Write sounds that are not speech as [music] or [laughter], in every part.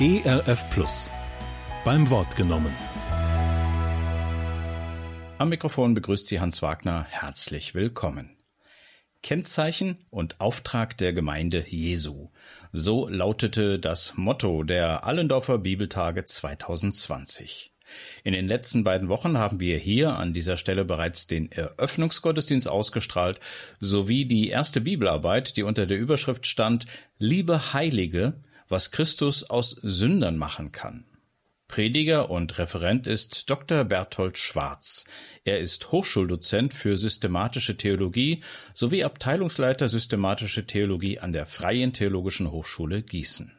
ERF Plus. Beim Wort genommen. Am Mikrofon begrüßt Sie Hans Wagner. Herzlich willkommen. Kennzeichen und Auftrag der Gemeinde Jesu. So lautete das Motto der Allendorfer Bibeltage 2020. In den letzten beiden Wochen haben wir hier an dieser Stelle bereits den Eröffnungsgottesdienst ausgestrahlt, sowie die erste Bibelarbeit, die unter der Überschrift stand Liebe Heilige, was Christus aus Sündern machen kann. Prediger und Referent ist Dr. Berthold Schwarz. Er ist Hochschuldozent für systematische Theologie sowie Abteilungsleiter systematische Theologie an der Freien Theologischen Hochschule Gießen.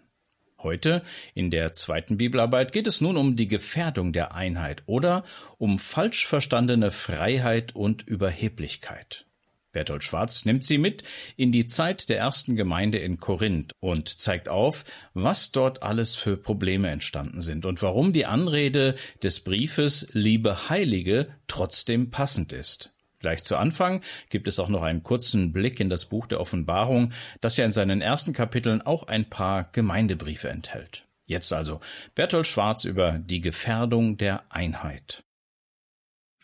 Heute, in der zweiten Bibelarbeit, geht es nun um die Gefährdung der Einheit oder um falsch verstandene Freiheit und Überheblichkeit. Bertolt Schwarz nimmt sie mit in die Zeit der ersten Gemeinde in Korinth und zeigt auf, was dort alles für Probleme entstanden sind und warum die Anrede des Briefes Liebe Heilige trotzdem passend ist. Gleich zu Anfang gibt es auch noch einen kurzen Blick in das Buch der Offenbarung, das ja in seinen ersten Kapiteln auch ein paar Gemeindebriefe enthält. Jetzt also Bertolt Schwarz über die Gefährdung der Einheit.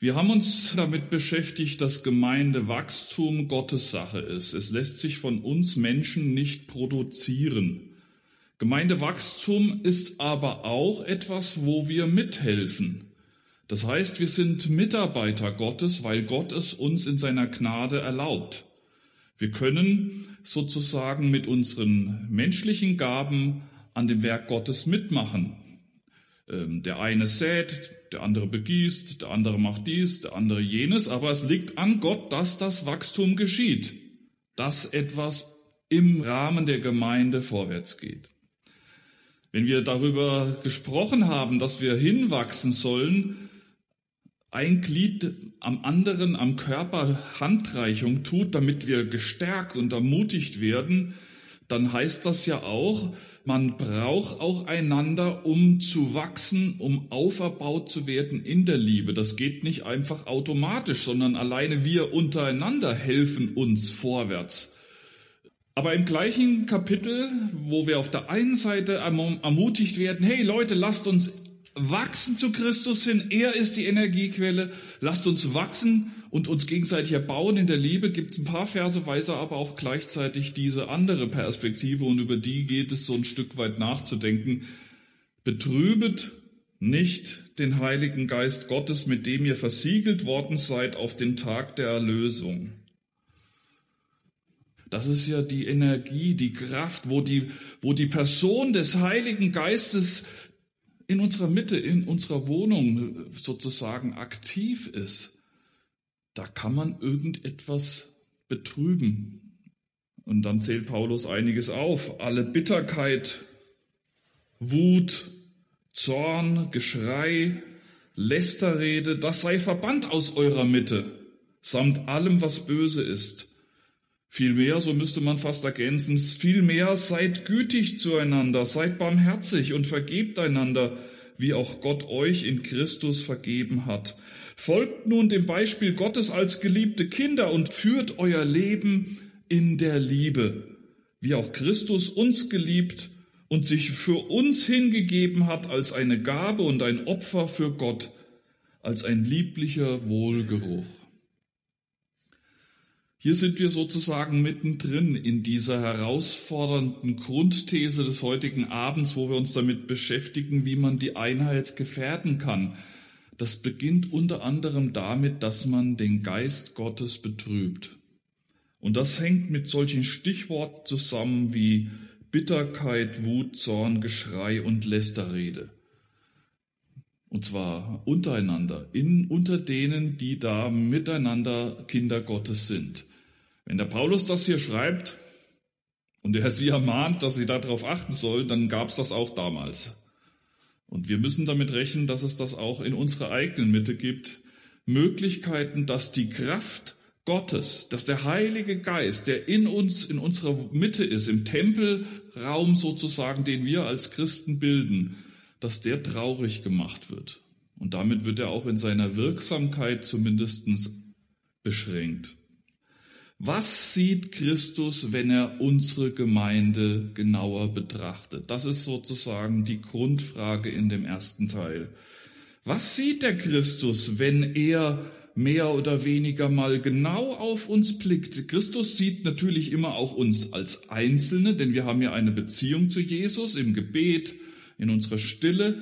Wir haben uns damit beschäftigt, dass Gemeindewachstum Gottes Sache ist. Es lässt sich von uns Menschen nicht produzieren. Gemeindewachstum ist aber auch etwas, wo wir mithelfen. Das heißt, wir sind Mitarbeiter Gottes, weil Gott es uns in seiner Gnade erlaubt. Wir können sozusagen mit unseren menschlichen Gaben an dem Werk Gottes mitmachen. Ähm, der eine sät, der andere begießt, der andere macht dies, der andere jenes, aber es liegt an Gott, dass das Wachstum geschieht, dass etwas im Rahmen der Gemeinde vorwärts geht. Wenn wir darüber gesprochen haben, dass wir hinwachsen sollen, ein Glied am anderen am Körper Handreichung tut, damit wir gestärkt und ermutigt werden, dann heißt das ja auch, man braucht auch einander, um zu wachsen, um auferbaut zu werden in der Liebe. Das geht nicht einfach automatisch, sondern alleine wir untereinander helfen uns vorwärts. Aber im gleichen Kapitel, wo wir auf der einen Seite ermutigt werden, hey Leute, lasst uns wachsen zu Christus hin, er ist die Energiequelle, lasst uns wachsen und uns gegenseitig erbauen in der Liebe, gibt es ein paar Verse, weise aber auch gleichzeitig diese andere Perspektive und über die geht es so ein Stück weit nachzudenken. Betrübet nicht den Heiligen Geist Gottes, mit dem ihr versiegelt worden seid auf den Tag der Erlösung. Das ist ja die Energie, die Kraft, wo die, wo die Person des Heiligen Geistes in unserer Mitte, in unserer Wohnung sozusagen aktiv ist da kann man irgendetwas betrüben. Und dann zählt Paulus einiges auf. Alle Bitterkeit, Wut, Zorn, Geschrei, Lästerrede, das sei verbannt aus eurer Mitte, samt allem, was böse ist. Vielmehr, so müsste man fast ergänzen, vielmehr seid gütig zueinander, seid barmherzig und vergebt einander, wie auch Gott euch in Christus vergeben hat. Folgt nun dem Beispiel Gottes als geliebte Kinder und führt euer Leben in der Liebe, wie auch Christus uns geliebt und sich für uns hingegeben hat als eine Gabe und ein Opfer für Gott, als ein lieblicher Wohlgeruch. Hier sind wir sozusagen mittendrin in dieser herausfordernden Grundthese des heutigen Abends, wo wir uns damit beschäftigen, wie man die Einheit gefährden kann, das beginnt unter anderem damit, dass man den Geist Gottes betrübt. Und das hängt mit solchen Stichworten zusammen wie Bitterkeit, Wut, Zorn, Geschrei und Lästerrede. Und zwar untereinander, in, unter denen, die da miteinander Kinder Gottes sind. Wenn der Paulus das hier schreibt und er sie ermahnt, dass sie darauf achten sollen, dann gab es das auch damals. Und wir müssen damit rechnen, dass es das auch in unserer eigenen Mitte gibt. Möglichkeiten, dass die Kraft Gottes, dass der Heilige Geist, der in uns, in unserer Mitte ist, im Tempelraum sozusagen, den wir als Christen bilden, dass der traurig gemacht wird. Und damit wird er auch in seiner Wirksamkeit zumindest beschränkt. Was sieht Christus, wenn er unsere Gemeinde genauer betrachtet? Das ist sozusagen die Grundfrage in dem ersten Teil. Was sieht der Christus, wenn er mehr oder weniger mal genau auf uns blickt? Christus sieht natürlich immer auch uns als Einzelne, denn wir haben ja eine Beziehung zu Jesus im Gebet, in unserer Stille.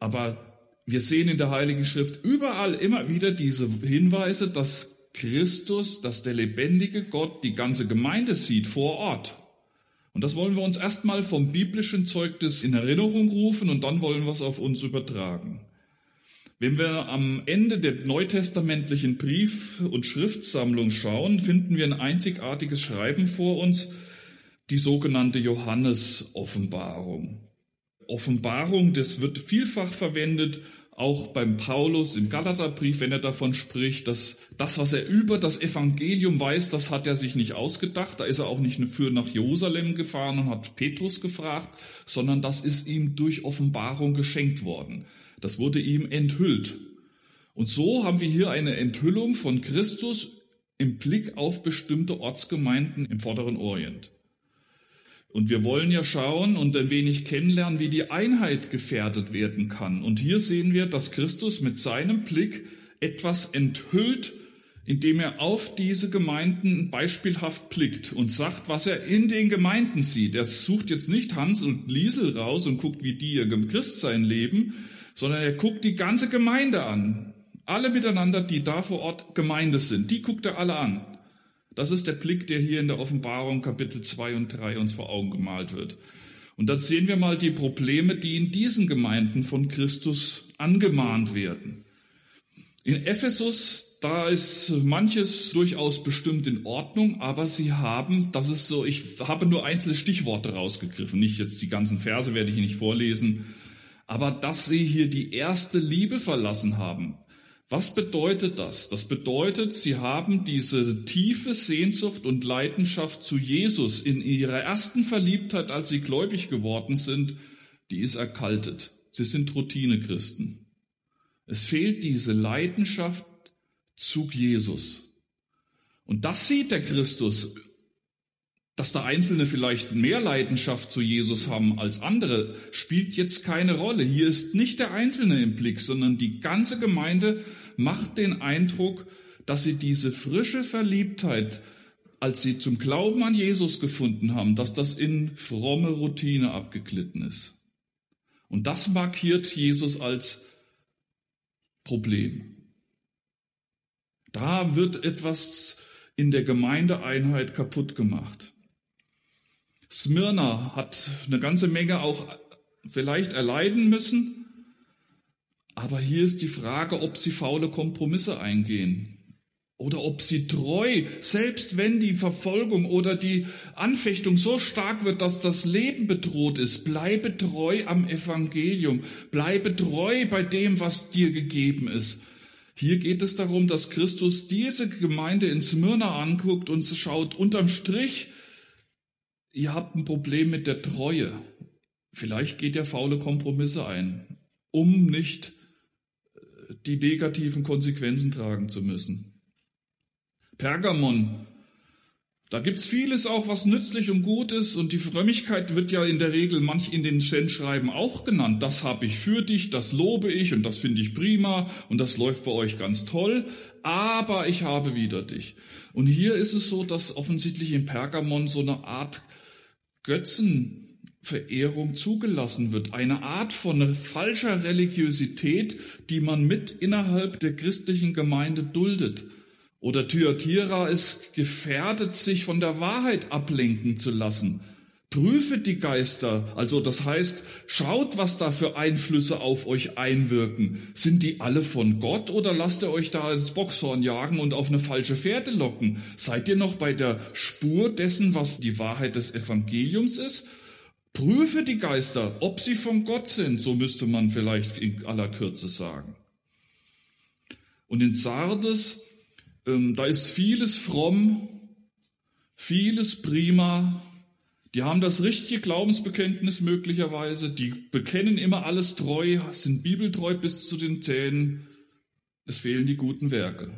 Aber wir sehen in der Heiligen Schrift überall immer wieder diese Hinweise, dass Christus, dass der lebendige Gott die ganze Gemeinde sieht vor Ort. Und das wollen wir uns erstmal vom biblischen Zeugnis in Erinnerung rufen und dann wollen wir es auf uns übertragen. Wenn wir am Ende der neutestamentlichen Brief- und Schriftsammlung schauen, finden wir ein einzigartiges Schreiben vor uns, die sogenannte Johannes-Offenbarung. Offenbarung, das wird vielfach verwendet, auch beim Paulus im Galaterbrief, wenn er davon spricht, dass das, was er über das Evangelium weiß, das hat er sich nicht ausgedacht. Da ist er auch nicht für nach Jerusalem gefahren und hat Petrus gefragt, sondern das ist ihm durch Offenbarung geschenkt worden. Das wurde ihm enthüllt. Und so haben wir hier eine Enthüllung von Christus im Blick auf bestimmte Ortsgemeinden im Vorderen Orient. Und wir wollen ja schauen und ein wenig kennenlernen, wie die Einheit gefährdet werden kann. Und hier sehen wir, dass Christus mit seinem Blick etwas enthüllt, indem er auf diese Gemeinden beispielhaft blickt und sagt, was er in den Gemeinden sieht. Er sucht jetzt nicht Hans und Liesel raus und guckt, wie die ihr Christsein leben, sondern er guckt die ganze Gemeinde an. Alle miteinander, die da vor Ort Gemeinde sind, die guckt er alle an. Das ist der Blick, der hier in der Offenbarung Kapitel 2 und 3 uns vor Augen gemalt wird. Und da sehen wir mal die Probleme, die in diesen Gemeinden von Christus angemahnt werden. In Ephesus, da ist manches durchaus bestimmt in Ordnung, aber sie haben, das ist so, ich habe nur einzelne Stichworte rausgegriffen, nicht jetzt die ganzen Verse werde ich nicht vorlesen, aber dass sie hier die erste Liebe verlassen haben, was bedeutet das? Das bedeutet, sie haben diese tiefe Sehnsucht und Leidenschaft zu Jesus in ihrer ersten Verliebtheit, als sie gläubig geworden sind, die ist erkaltet. Sie sind Routinechristen. Es fehlt diese Leidenschaft zu Jesus. Und das sieht der Christus dass da Einzelne vielleicht mehr Leidenschaft zu Jesus haben als andere, spielt jetzt keine Rolle. Hier ist nicht der Einzelne im Blick, sondern die ganze Gemeinde macht den Eindruck, dass sie diese frische Verliebtheit, als sie zum Glauben an Jesus gefunden haben, dass das in fromme Routine abgeglitten ist. Und das markiert Jesus als Problem. Da wird etwas in der Gemeindeeinheit kaputt gemacht. Smyrna hat eine ganze Menge auch vielleicht erleiden müssen. Aber hier ist die Frage, ob sie faule Kompromisse eingehen oder ob sie treu, selbst wenn die Verfolgung oder die Anfechtung so stark wird, dass das Leben bedroht ist, bleibe treu am Evangelium, bleibe treu bei dem, was dir gegeben ist. Hier geht es darum, dass Christus diese Gemeinde in Smyrna anguckt und schaut unterm Strich, ihr habt ein Problem mit der Treue. Vielleicht geht ihr faule Kompromisse ein, um nicht die negativen Konsequenzen tragen zu müssen. Pergamon, da gibt's vieles auch, was nützlich und gut ist, und die Frömmigkeit wird ja in der Regel manch in den Ständschreiben auch genannt. Das habe ich für dich, das lobe ich und das finde ich prima und das läuft bei euch ganz toll, aber ich habe wieder dich. Und hier ist es so, dass offensichtlich in Pergamon so eine Art Götzenverehrung zugelassen wird. Eine Art von falscher Religiosität, die man mit innerhalb der christlichen Gemeinde duldet. Oder Thyatira ist gefährdet, sich von der Wahrheit ablenken zu lassen. Prüfet die Geister, also das heißt, schaut, was da für Einflüsse auf euch einwirken. Sind die alle von Gott oder lasst ihr euch da ins Boxhorn jagen und auf eine falsche Fährte locken? Seid ihr noch bei der Spur dessen, was die Wahrheit des Evangeliums ist? Prüfe die Geister, ob sie von Gott sind, so müsste man vielleicht in aller Kürze sagen. Und in Sardes, ähm, da ist vieles fromm, vieles prima, die haben das richtige Glaubensbekenntnis möglicherweise, die bekennen immer alles treu, sind bibeltreu bis zu den Zähnen. Es fehlen die guten Werke.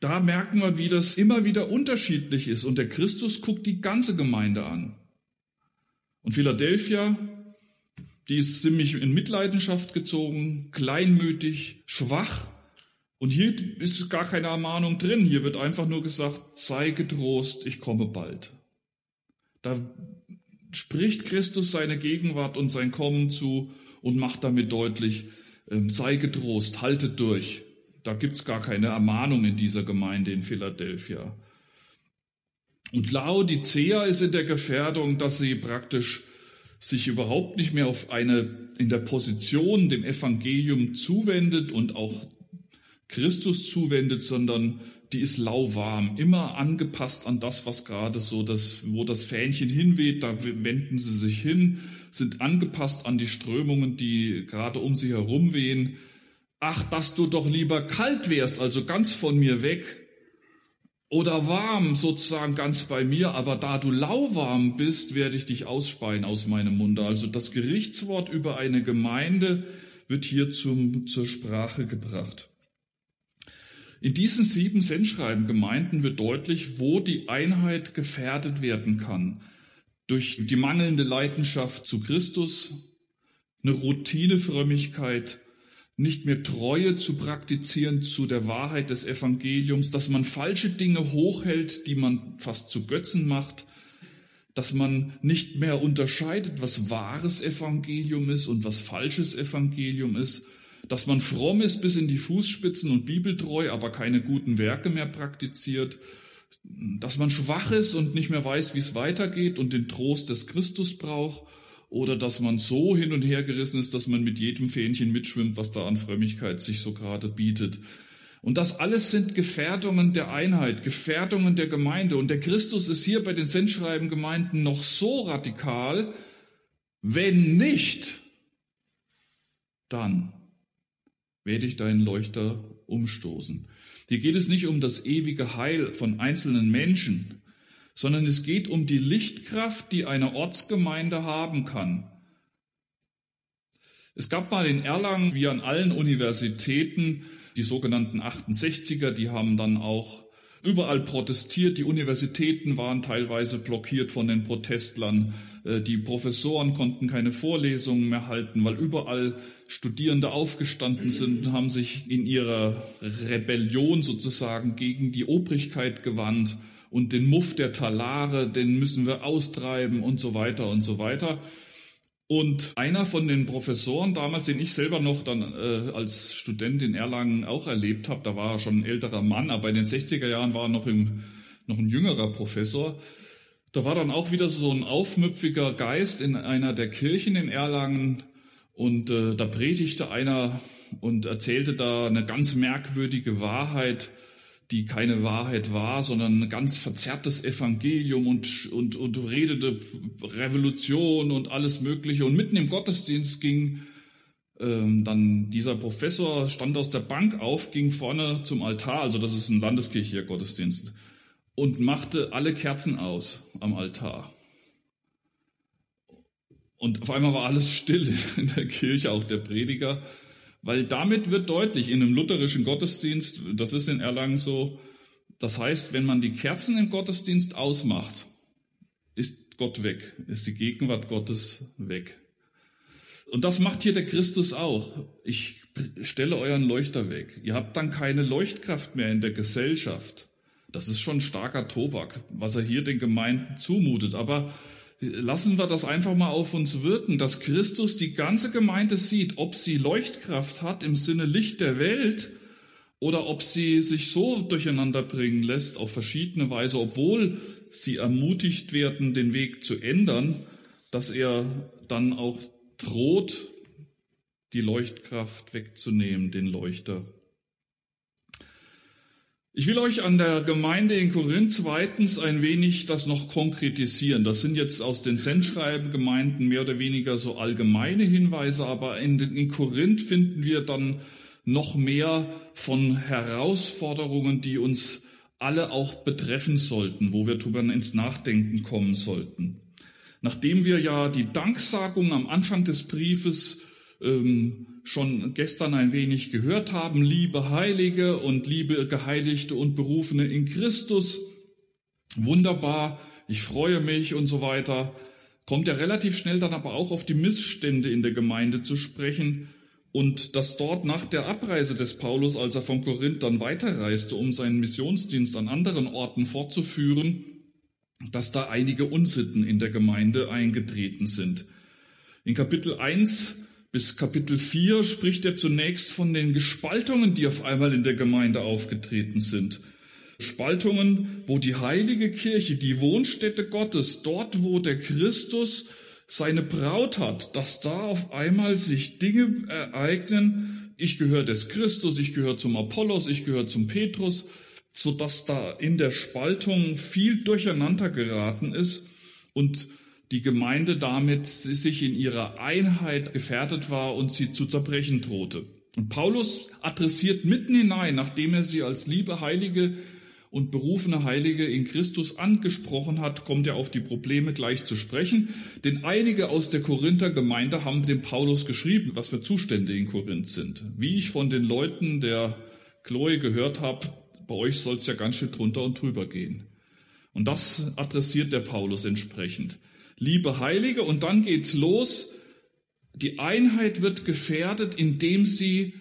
da merken wir, wie das immer wieder unterschiedlich ist. Und der Christus guckt die ganze Gemeinde an. Und Philadelphia, die ist ziemlich in Mitleidenschaft gezogen, kleinmütig, schwach. Und hier ist gar keine Ermahnung drin. Hier wird einfach nur gesagt, sei getrost, ich komme bald. Da spricht Christus seine Gegenwart und sein Kommen zu und macht damit deutlich, ähm, sei getrost, haltet durch. Da gibt's gar keine Ermahnung in dieser Gemeinde in Philadelphia. Und Laodicea ist in der Gefährdung, dass sie praktisch sich überhaupt nicht mehr auf eine, in der Position dem Evangelium zuwendet und auch Christus zuwendet, sondern die ist lauwarm, immer angepasst an das, was gerade so das, wo das Fähnchen hinweht, da wenden sie sich hin, sind angepasst an die Strömungen, die gerade um sie herum wehen. Ach, dass du doch lieber kalt wärst, also ganz von mir weg, oder warm sozusagen ganz bei mir, aber da du lauwarm bist, werde ich dich ausspeien aus meinem Munde. Also das Gerichtswort über eine Gemeinde wird hier zum, zur Sprache gebracht. In diesen sieben Sendschreiben-Gemeinden wird deutlich, wo die Einheit gefährdet werden kann. Durch die mangelnde Leidenschaft zu Christus, eine Routinefrömmigkeit, nicht mehr Treue zu praktizieren zu der Wahrheit des Evangeliums, dass man falsche Dinge hochhält, die man fast zu Götzen macht, dass man nicht mehr unterscheidet, was wahres Evangelium ist und was falsches Evangelium ist, dass man fromm ist bis in die Fußspitzen und bibeltreu, aber keine guten Werke mehr praktiziert, dass man schwach ist und nicht mehr weiß, wie es weitergeht und den Trost des Christus braucht, oder dass man so hin und her gerissen ist, dass man mit jedem Fähnchen mitschwimmt, was da an Frömmigkeit sich so gerade bietet. Und das alles sind Gefährdungen der Einheit, Gefährdungen der Gemeinde. Und der Christus ist hier bei den Sendschreiben-Gemeinden noch so radikal, wenn nicht, dann werde ich deinen Leuchter umstoßen. Hier geht es nicht um das ewige Heil von einzelnen Menschen, sondern es geht um die Lichtkraft, die eine Ortsgemeinde haben kann. Es gab mal in Erlangen, wie an allen Universitäten, die sogenannten 68er, die haben dann auch überall protestiert. Die Universitäten waren teilweise blockiert von den Protestlern. Äh, die Professoren konnten keine Vorlesungen mehr halten, weil überall Studierende aufgestanden sind und haben sich in ihrer Rebellion sozusagen gegen die Obrigkeit gewandt und den Muff der Talare, den müssen wir austreiben und so weiter und so weiter. Und einer von den Professoren damals, den ich selber noch dann äh, als Student in Erlangen auch erlebt habe, da war er schon ein älterer Mann, aber in den 60er Jahren war er noch, im, noch ein jüngerer Professor. Da war dann auch wieder so ein aufmüpfiger Geist in einer der Kirchen in Erlangen und äh, da predigte einer und erzählte da eine ganz merkwürdige Wahrheit, die keine Wahrheit war, sondern ein ganz verzerrtes Evangelium und, und, und redete Revolution und alles Mögliche. Und mitten im Gottesdienst ging ähm, dann dieser Professor, stand aus der Bank auf, ging vorne zum Altar, also das ist ein Landeskirche hier Gottesdienst, und machte alle Kerzen aus am Altar. Und auf einmal war alles still [laughs] in der Kirche, auch der Prediger. Weil damit wird deutlich, in einem lutherischen Gottesdienst, das ist in Erlangen so, das heißt, wenn man die Kerzen im Gottesdienst ausmacht, ist Gott weg, ist die Gegenwart Gottes weg. Und das macht hier der Christus auch. Ich stelle euren Leuchter weg. Ihr habt dann keine Leuchtkraft mehr in der Gesellschaft. Das ist schon starker Tobak, was er hier den Gemeinden zumutet. Aber lassen wir das einfach mal auf uns wirken, dass Christus die ganze Gemeinde sieht, ob sie Leuchtkraft hat im Sinne Licht der Welt oder ob sie sich so durcheinander bringen lässt auf verschiedene Weise, obwohl sie ermutigt werden, den Weg zu ändern, dass er dann auch droht, die Leuchtkraft wegzunehmen, den Leuchter. Ich will euch an der Gemeinde in Korinth zweitens ein wenig das noch konkretisieren. Das sind jetzt aus den Sendschreiben-Gemeinden mehr oder weniger so allgemeine Hinweise, aber in, in Korinth finden wir dann noch mehr von Herausforderungen, die uns alle auch betreffen sollten, wo wir drüber ins Nachdenken kommen sollten. Nachdem wir ja die Danksagung am Anfang des Briefes ähm, schon gestern ein wenig gehört haben, liebe Heilige und liebe Geheiligte und Berufene in Christus. Wunderbar, ich freue mich und so weiter. Kommt ja relativ schnell dann aber auch auf die Missstände in der Gemeinde zu sprechen und dass dort nach der Abreise des Paulus, als er von Korinth dann weiterreiste, um seinen Missionsdienst an anderen Orten fortzuführen, dass da einige Unsitten in der Gemeinde eingetreten sind. In Kapitel 1 bis Kapitel 4 spricht er zunächst von den Gespaltungen, die auf einmal in der Gemeinde aufgetreten sind. Spaltungen, wo die heilige Kirche, die Wohnstätte Gottes, dort wo der Christus seine Braut hat, dass da auf einmal sich Dinge ereignen, ich gehöre des Christus, ich gehöre zum Apollos, ich gehöre zum Petrus, so dass da in der Spaltung viel durcheinander geraten ist und die Gemeinde damit sich in ihrer Einheit gefährdet war und sie zu zerbrechen drohte. Und Paulus adressiert mitten hinein, nachdem er sie als liebe Heilige und berufene Heilige in Christus angesprochen hat, kommt er auf die Probleme gleich zu sprechen. Denn einige aus der Korinther Gemeinde haben dem Paulus geschrieben, was für Zustände in Korinth sind. Wie ich von den Leuten der Chloe gehört habe, bei euch soll es ja ganz schön drunter und drüber gehen. Und das adressiert der Paulus entsprechend. Liebe Heilige, und dann geht's los. Die Einheit wird gefährdet, indem sie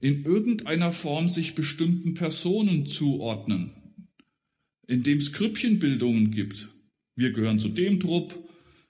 in irgendeiner Form sich bestimmten Personen zuordnen in dem es Krüppchenbildungen gibt. Wir gehören zu dem Trupp,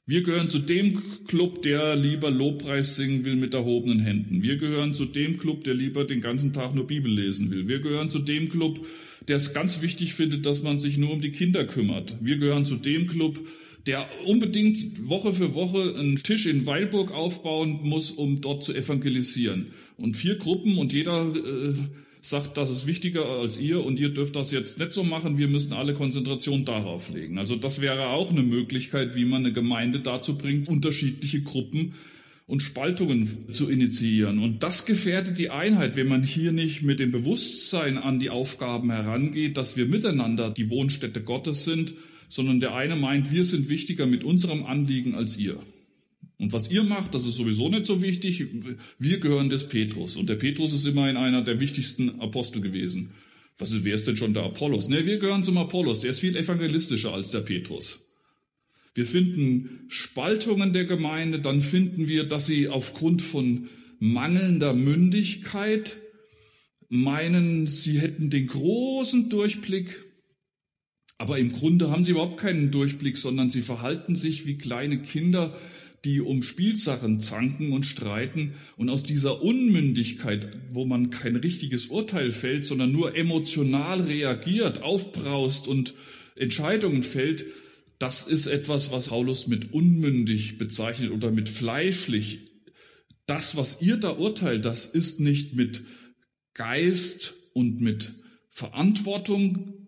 wir gehören zu dem Club, der lieber Lobpreis singen will mit erhobenen Händen. Wir gehören zu dem Club, der lieber den ganzen Tag nur Bibel lesen will. Wir gehören zu dem Club, der es ganz wichtig findet, dass man sich nur um die Kinder kümmert. Wir gehören zu dem Club, der unbedingt Woche für Woche einen Tisch in Weilburg aufbauen muss, um dort zu evangelisieren. Und vier Gruppen und jeder äh, sagt, das ist wichtiger als ihr und ihr dürft das jetzt nicht so machen, wir müssen alle Konzentration darauf legen. Also das wäre auch eine Möglichkeit, wie man eine Gemeinde dazu bringt, unterschiedliche Gruppen und Spaltungen zu initiieren. Und das gefährdet die Einheit, wenn man hier nicht mit dem Bewusstsein an die Aufgaben herangeht, dass wir miteinander die Wohnstätte Gottes sind, sondern der eine meint, wir sind wichtiger mit unserem Anliegen als ihr. Und was ihr macht, das ist sowieso nicht so wichtig. Wir gehören des Petrus. Und der Petrus ist immerhin einer der wichtigsten Apostel gewesen. Was ist, wer ist denn schon der Apollos? Ne, wir gehören zum Apollos. Der ist viel evangelistischer als der Petrus. Wir finden Spaltungen der Gemeinde, dann finden wir, dass sie aufgrund von mangelnder Mündigkeit meinen, sie hätten den großen Durchblick, aber im Grunde haben sie überhaupt keinen Durchblick, sondern sie verhalten sich wie kleine Kinder, die um Spielsachen zanken und streiten und aus dieser Unmündigkeit, wo man kein richtiges Urteil fällt, sondern nur emotional reagiert, aufbraust und Entscheidungen fällt, das ist etwas, was Paulus mit unmündig bezeichnet oder mit fleischlich. Das, was ihr da urteilt, das ist nicht mit Geist und mit Verantwortung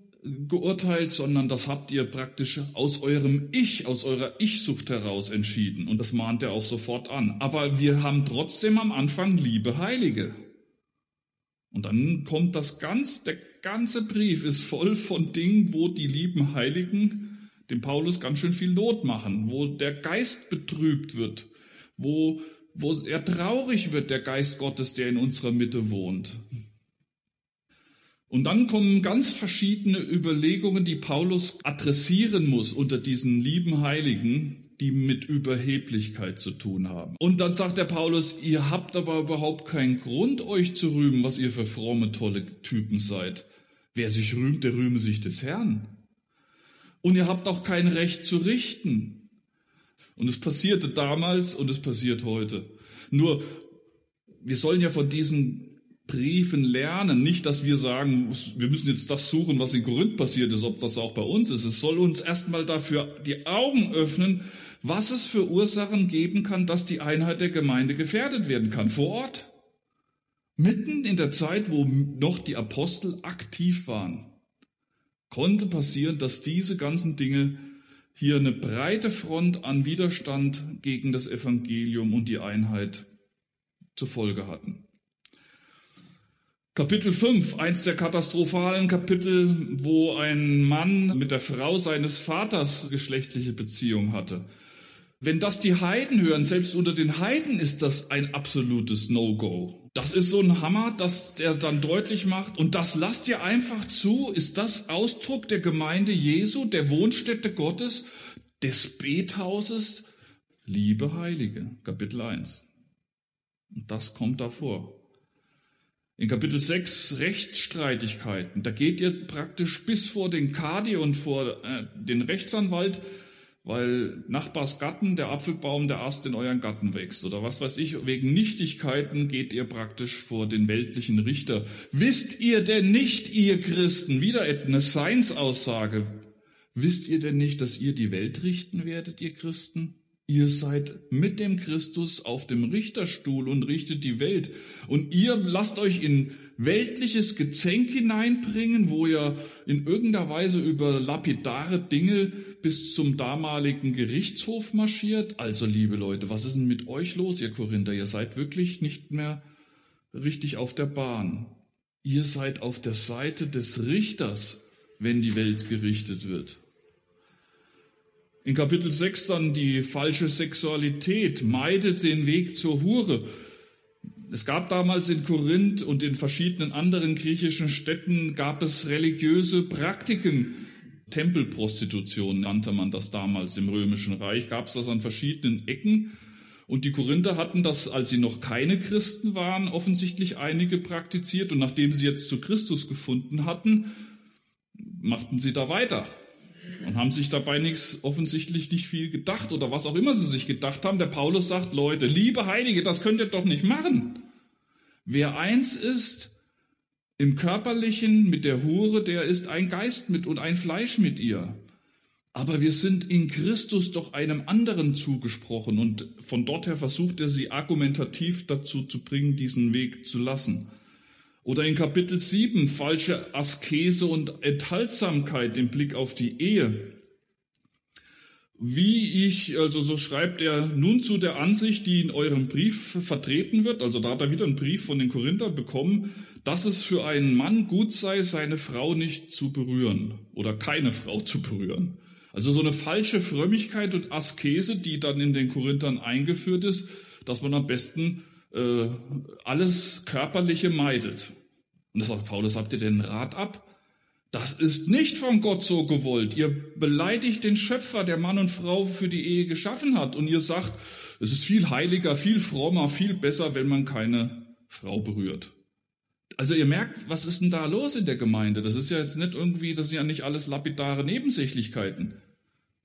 geurteilt, sondern das habt ihr praktisch aus eurem Ich, aus eurer Ich-Sucht heraus entschieden. Und das mahnt er auch sofort an. Aber wir haben trotzdem am Anfang Liebe Heilige. Und dann kommt das ganz, der ganze Brief ist voll von Dingen, wo die lieben Heiligen dem Paulus ganz schön viel Not machen, wo der Geist betrübt wird, wo, wo er traurig wird, der Geist Gottes, der in unserer Mitte wohnt. Und dann kommen ganz verschiedene Überlegungen, die Paulus adressieren muss unter diesen lieben Heiligen, die mit Überheblichkeit zu tun haben. Und dann sagt der Paulus, ihr habt aber überhaupt keinen Grund, euch zu rühmen, was ihr für fromme, tolle Typen seid. Wer sich rühmt, der rühme sich des Herrn. Und ihr habt auch kein Recht zu richten. Und es passierte damals und es passiert heute. Nur, wir sollen ja von diesen Briefen lernen. Nicht, dass wir sagen, wir müssen jetzt das suchen, was in Korinth passiert ist, ob das auch bei uns ist. Es soll uns erstmal dafür die Augen öffnen, was es für Ursachen geben kann, dass die Einheit der Gemeinde gefährdet werden kann vor Ort. Mitten in der Zeit, wo noch die Apostel aktiv waren, konnte passieren, dass diese ganzen Dinge hier eine breite Front an Widerstand gegen das Evangelium und die Einheit zur Folge hatten. Kapitel 5, eins der katastrophalen Kapitel, wo ein Mann mit der Frau seines Vaters geschlechtliche Beziehung hatte. wenn das die Heiden hören, selbst unter den Heiden ist das ein absolutes No-Go. Das ist so ein Hammer, dass der dann deutlich macht, und das lasst ihr einfach zu, ist das Ausdruck der Gemeinde Jesu, der Wohnstätte Gottes, des Bethauses, liebe Heilige, Kapitel 1. Und das kommt davor. In Kapitel 6 Rechtsstreitigkeiten, da geht ihr praktisch bis vor den Kadi und vor äh, den Rechtsanwalt weil Nachbars Gatten, der Apfelbaum, der Ast in euren Gatten wächst oder was weiß ich, wegen Nichtigkeiten geht ihr praktisch vor den weltlichen Richter. Wisst ihr denn nicht, ihr Christen, wieder eine Seinsaussage, wisst ihr denn nicht, dass ihr die Welt richten werdet, ihr Christen? Ihr seid mit dem Christus auf dem Richterstuhl und richtet die Welt. Und ihr lasst euch in weltliches Gezänk hineinbringen, wo ihr in irgendeiner Weise über lapidare Dinge bis zum damaligen Gerichtshof marschiert. Also, liebe Leute, was ist denn mit euch los, ihr Korinther? Ihr seid wirklich nicht mehr richtig auf der Bahn. Ihr seid auf der Seite des Richters, wenn die Welt gerichtet wird. In Kapitel 6 dann die falsche Sexualität, meidet den Weg zur Hure. Es gab damals in Korinth und in verschiedenen anderen griechischen Städten gab es religiöse Praktiken. Tempelprostitution nannte man das damals im römischen Reich, gab es das an verschiedenen Ecken. Und die Korinther hatten das, als sie noch keine Christen waren, offensichtlich einige praktiziert. Und nachdem sie jetzt zu Christus gefunden hatten, machten sie da weiter und haben sich dabei nichts, offensichtlich nicht viel gedacht oder was auch immer sie sich gedacht haben. Der Paulus sagt, Leute, liebe Heilige, das könnt ihr doch nicht machen. Wer eins ist im Körperlichen mit der Hure, der ist ein Geist mit und ein Fleisch mit ihr. Aber wir sind in Christus doch einem anderen zugesprochen und von dort her versucht er sie argumentativ dazu zu bringen, diesen Weg zu lassen. Oder in Kapitel 7 falsche Askese und Enthaltsamkeit im Blick auf die Ehe. Wie ich, also so schreibt er nun zu der Ansicht, die in eurem Brief vertreten wird, also da hat er wieder einen Brief von den Korinthern bekommen, dass es für einen Mann gut sei, seine Frau nicht zu berühren oder keine Frau zu berühren. Also so eine falsche Frömmigkeit und Askese, die dann in den Korinthern eingeführt ist, dass man am besten äh, alles Körperliche meidet. Und das sagt Paulus, habt ihr den Rat ab? Das ist nicht von Gott so gewollt. Ihr beleidigt den Schöpfer, der Mann und Frau für die Ehe geschaffen hat. Und ihr sagt, es ist viel heiliger, viel frommer, viel besser, wenn man keine Frau berührt. Also ihr merkt, was ist denn da los in der Gemeinde? Das ist ja jetzt nicht irgendwie, das sind ja nicht alles lapidare Nebensächlichkeiten.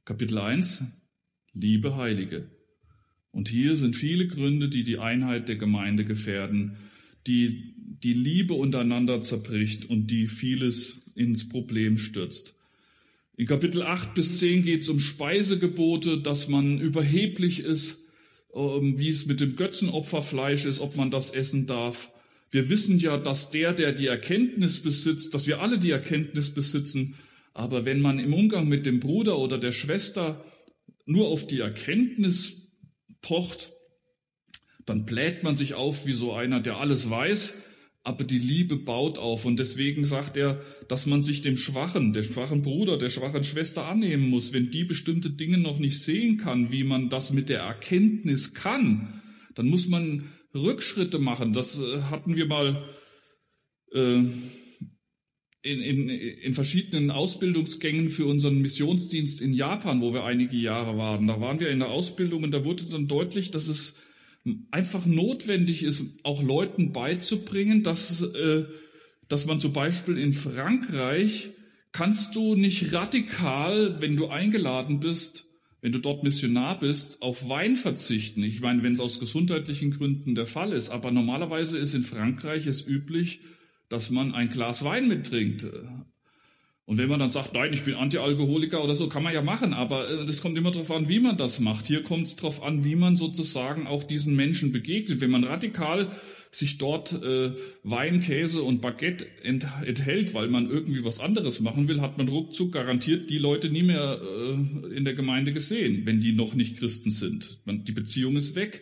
Kapitel 1, Liebe Heilige. Und hier sind viele Gründe, die die Einheit der Gemeinde gefährden, die die Liebe untereinander zerbricht und die vieles ins Problem stürzt. In Kapitel 8 bis 10 geht es um Speisegebote, dass man überheblich ist, ähm, wie es mit dem Götzenopferfleisch ist, ob man das essen darf. Wir wissen ja, dass der, der die Erkenntnis besitzt, dass wir alle die Erkenntnis besitzen, aber wenn man im Umgang mit dem Bruder oder der Schwester nur auf die Erkenntnis pocht, dann bläht man sich auf wie so einer, der alles weiß, aber die Liebe baut auf. Und deswegen sagt er, dass man sich dem Schwachen, der schwachen Bruder, der schwachen Schwester annehmen muss. Wenn die bestimmte Dinge noch nicht sehen kann, wie man das mit der Erkenntnis kann, dann muss man Rückschritte machen. Das äh, hatten wir mal äh, in, in, in verschiedenen Ausbildungsgängen für unseren Missionsdienst in Japan, wo wir einige Jahre waren. Da waren wir in der Ausbildung und da wurde dann deutlich, dass es einfach notwendig ist, auch Leuten beizubringen, dass, äh, dass man zum Beispiel in Frankreich kannst du nicht radikal, wenn du eingeladen bist, wenn du dort Missionar bist, auf Wein verzichten. Ich meine, wenn es aus gesundheitlichen Gründen der Fall ist, aber normalerweise ist in Frankreich es üblich, dass man ein Glas Wein mittrinkt. Und wenn man dann sagt, nein, ich bin Antialkoholiker oder so, kann man ja machen, aber äh, das kommt immer darauf an, wie man das macht. Hier kommt es darauf an, wie man sozusagen auch diesen Menschen begegnet. Wenn man radikal sich dort äh, Wein, Käse und Baguette ent enthält, weil man irgendwie was anderes machen will, hat man ruckzuck garantiert die Leute nie mehr äh, in der Gemeinde gesehen, wenn die noch nicht Christen sind. Man, die Beziehung ist weg.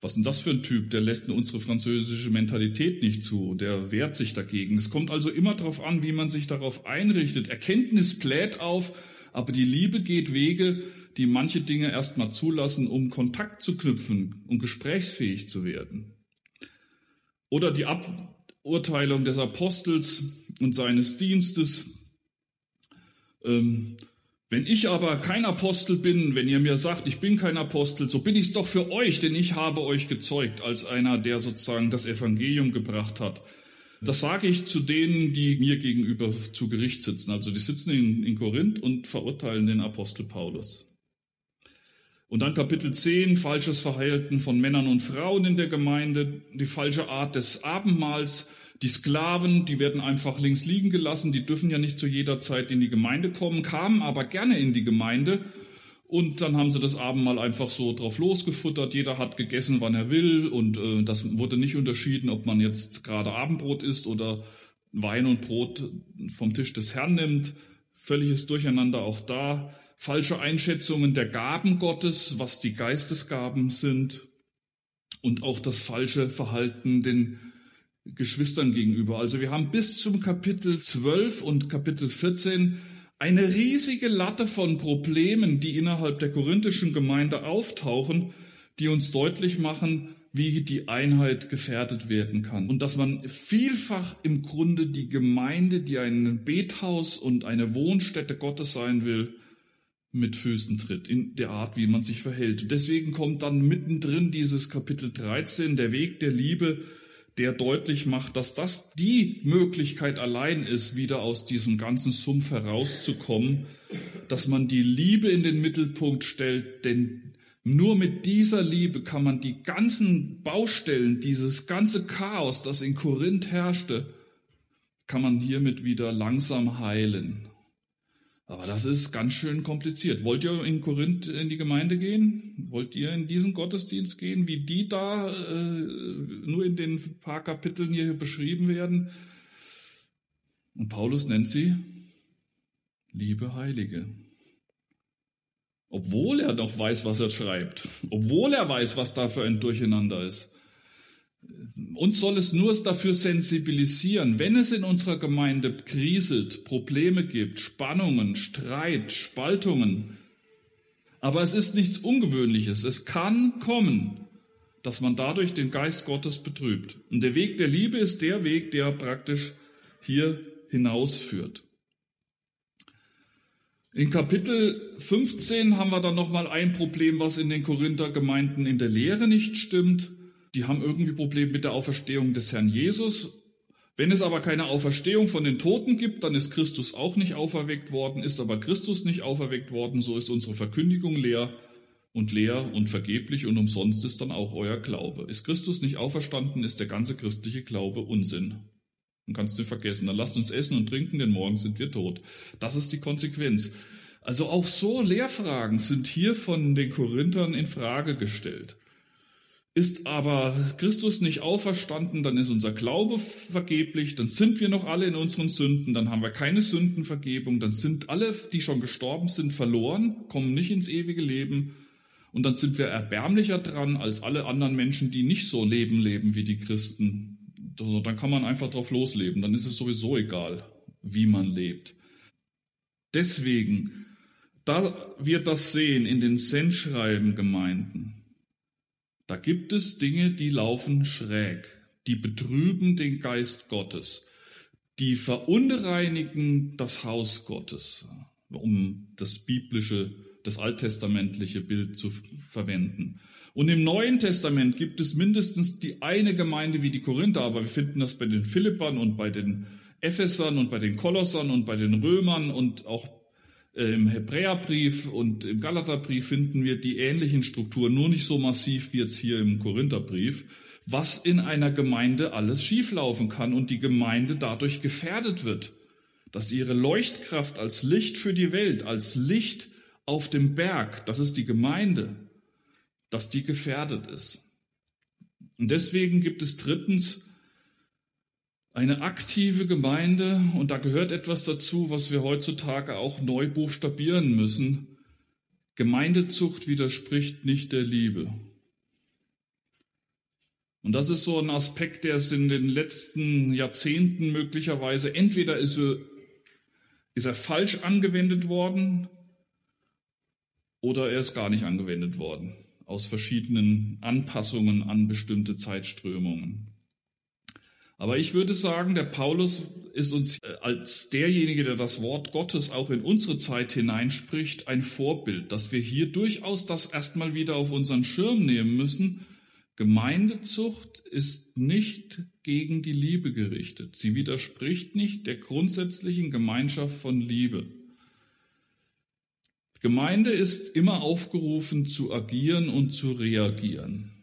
Was ist denn das für ein Typ? Der lässt unsere französische Mentalität nicht zu. Der wehrt sich dagegen. Es kommt also immer darauf an, wie man sich darauf einrichtet. Erkenntnis bläht auf, aber die Liebe geht Wege, die manche Dinge erstmal zulassen, um Kontakt zu knüpfen und gesprächsfähig zu werden. Oder die Aburteilung des Apostels und seines Dienstes. Ähm, wenn ich aber kein Apostel bin, wenn ihr mir sagt, ich bin kein Apostel, so bin ich es doch für euch, denn ich habe euch gezeugt als einer, der sozusagen das Evangelium gebracht hat. Das sage ich zu denen, die mir gegenüber zu Gericht sitzen. Also die sitzen in, in Korinth und verurteilen den Apostel Paulus. Und dann Kapitel 10, falsches Verhalten von Männern und Frauen in der Gemeinde, die falsche Art des Abendmahls, die Sklaven, die werden einfach links liegen gelassen, die dürfen ja nicht zu jeder Zeit in die Gemeinde kommen, kamen aber gerne in die Gemeinde und dann haben sie das Abendmahl einfach so drauf losgefuttert. Jeder hat gegessen, wann er will. Und äh, das wurde nicht unterschieden, ob man jetzt gerade Abendbrot isst oder Wein und Brot vom Tisch des Herrn nimmt. Völliges Durcheinander auch da. Falsche Einschätzungen der Gaben Gottes, was die Geistesgaben sind. Und auch das falsche Verhalten den Geschwistern gegenüber. Also wir haben bis zum Kapitel 12 und Kapitel 14 eine riesige Latte von Problemen, die innerhalb der korinthischen Gemeinde auftauchen, die uns deutlich machen, wie die Einheit gefährdet werden kann. Und dass man vielfach im Grunde die Gemeinde, die ein Bethaus und eine Wohnstätte Gottes sein will, mit Füßen tritt, in der Art, wie man sich verhält. deswegen kommt dann mittendrin dieses Kapitel 13, der Weg der Liebe, der deutlich macht, dass das die Möglichkeit allein ist, wieder aus diesem ganzen Sumpf herauszukommen, dass man die Liebe in den Mittelpunkt stellt, denn nur mit dieser Liebe kann man die ganzen Baustellen, dieses ganze Chaos, das in Korinth herrschte, kann man hiermit wieder langsam heilen. Aber das ist ganz schön kompliziert. Wollt ihr in Korinth in die Gemeinde gehen? Wollt ihr in diesen Gottesdienst gehen, wie die da äh, nur in den paar Kapiteln hier beschrieben werden? Und Paulus nennt sie liebe Heilige. Obwohl er noch weiß, was er schreibt, obwohl er weiß, was da für ein Durcheinander ist. Uns soll es nur dafür sensibilisieren, wenn es in unserer Gemeinde kriselt, Probleme gibt, Spannungen, Streit, Spaltungen. Aber es ist nichts Ungewöhnliches. Es kann kommen, dass man dadurch den Geist Gottes betrübt. Und der Weg der Liebe ist der Weg, der praktisch hier hinausführt. In Kapitel 15 haben wir dann nochmal ein Problem, was in den Korinther Gemeinden in der Lehre nicht stimmt die haben irgendwie Probleme mit der Auferstehung des Herrn Jesus. Wenn es aber keine Auferstehung von den Toten gibt, dann ist Christus auch nicht auferweckt worden. Ist aber Christus nicht auferweckt worden, so ist unsere Verkündigung leer und leer und vergeblich und umsonst ist dann auch euer Glaube. Ist Christus nicht auferstanden, ist der ganze christliche Glaube Unsinn. Dann kannst du vergessen. Dann lasst uns essen und trinken, denn morgen sind wir tot. Das ist die Konsequenz. Also auch so Lehrfragen sind hier von den Korinthern in Frage gestellt. Ist aber Christus nicht auferstanden, dann ist unser Glaube vergeblich, dann sind wir noch alle in unseren Sünden, dann haben wir keine Sündenvergebung, dann sind alle, die schon gestorben sind, verloren, kommen nicht ins ewige Leben und dann sind wir erbärmlicher dran als alle anderen Menschen, die nicht so leben leben wie die Christen. Also dann kann man einfach drauf losleben, dann ist es sowieso egal, wie man lebt. Deswegen, da wir das sehen in den Sendschreiben-Gemeinden, da gibt es Dinge, die laufen schräg, die betrüben den Geist Gottes, die verunreinigen das Haus Gottes, um das biblische, das alttestamentliche Bild zu verwenden. Und im Neuen Testament gibt es mindestens die eine Gemeinde wie die Korinther, aber wir finden das bei den Philippern und bei den Ephesern und bei den Kolossern und bei den Römern und auch Im Hebräerbrief und im Galaterbrief finden wir die ähnlichen Strukturen, nur nicht so massiv wie jetzt hier im Korintherbrief, was in einer Gemeinde alles schieflaufen kann und die Gemeinde dadurch gefährdet wird, dass ihre Leuchtkraft als Licht für die Welt, als Licht auf dem Berg, das ist die Gemeinde, dass die gefährdet ist. Und deswegen gibt es drittens eine aktive Gemeinde, und da gehört etwas dazu, was wir heutzutage auch neu buchstabieren müssen. Gemeindezucht widerspricht nicht der Liebe. Und das ist so ein Aspekt, der ist in den letzten Jahrzehnten möglicherweise, entweder ist er, ist er falsch angewendet worden oder er ist gar nicht angewendet worden, aus verschiedenen Anpassungen an bestimmte Zeitströmungen. Aber ich würde sagen, der Paulus ist uns äh, als derjenige, der das Wort Gottes auch in unsere Zeit hineinspricht, ein Vorbild, dass wir hier durchaus das erstmal wieder auf unseren Schirm nehmen müssen. Gemeindezucht ist nicht gegen die Liebe gerichtet. Sie widerspricht nicht der grundsätzlichen Gemeinschaft von Liebe. Gemeinde ist immer aufgerufen zu agieren und zu reagieren.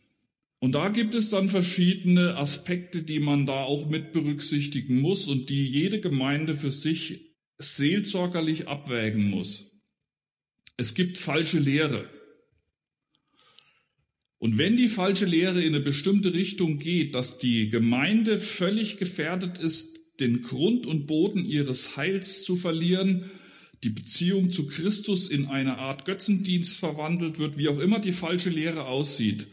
Und da gibt es dann verschiedene Aspekte, die man da auch mit berücksichtigen muss und die jede Gemeinde für sich seelsorgerlich abwägen muss. Es gibt falsche Lehre. Und wenn die falsche Lehre in eine bestimmte Richtung geht, dass die Gemeinde völlig gefährdet ist, den Grund und Boden ihres Heils zu verlieren, die Beziehung zu Christus in eine Art Götzendienst verwandelt wird, wie auch immer die falsche Lehre aussieht,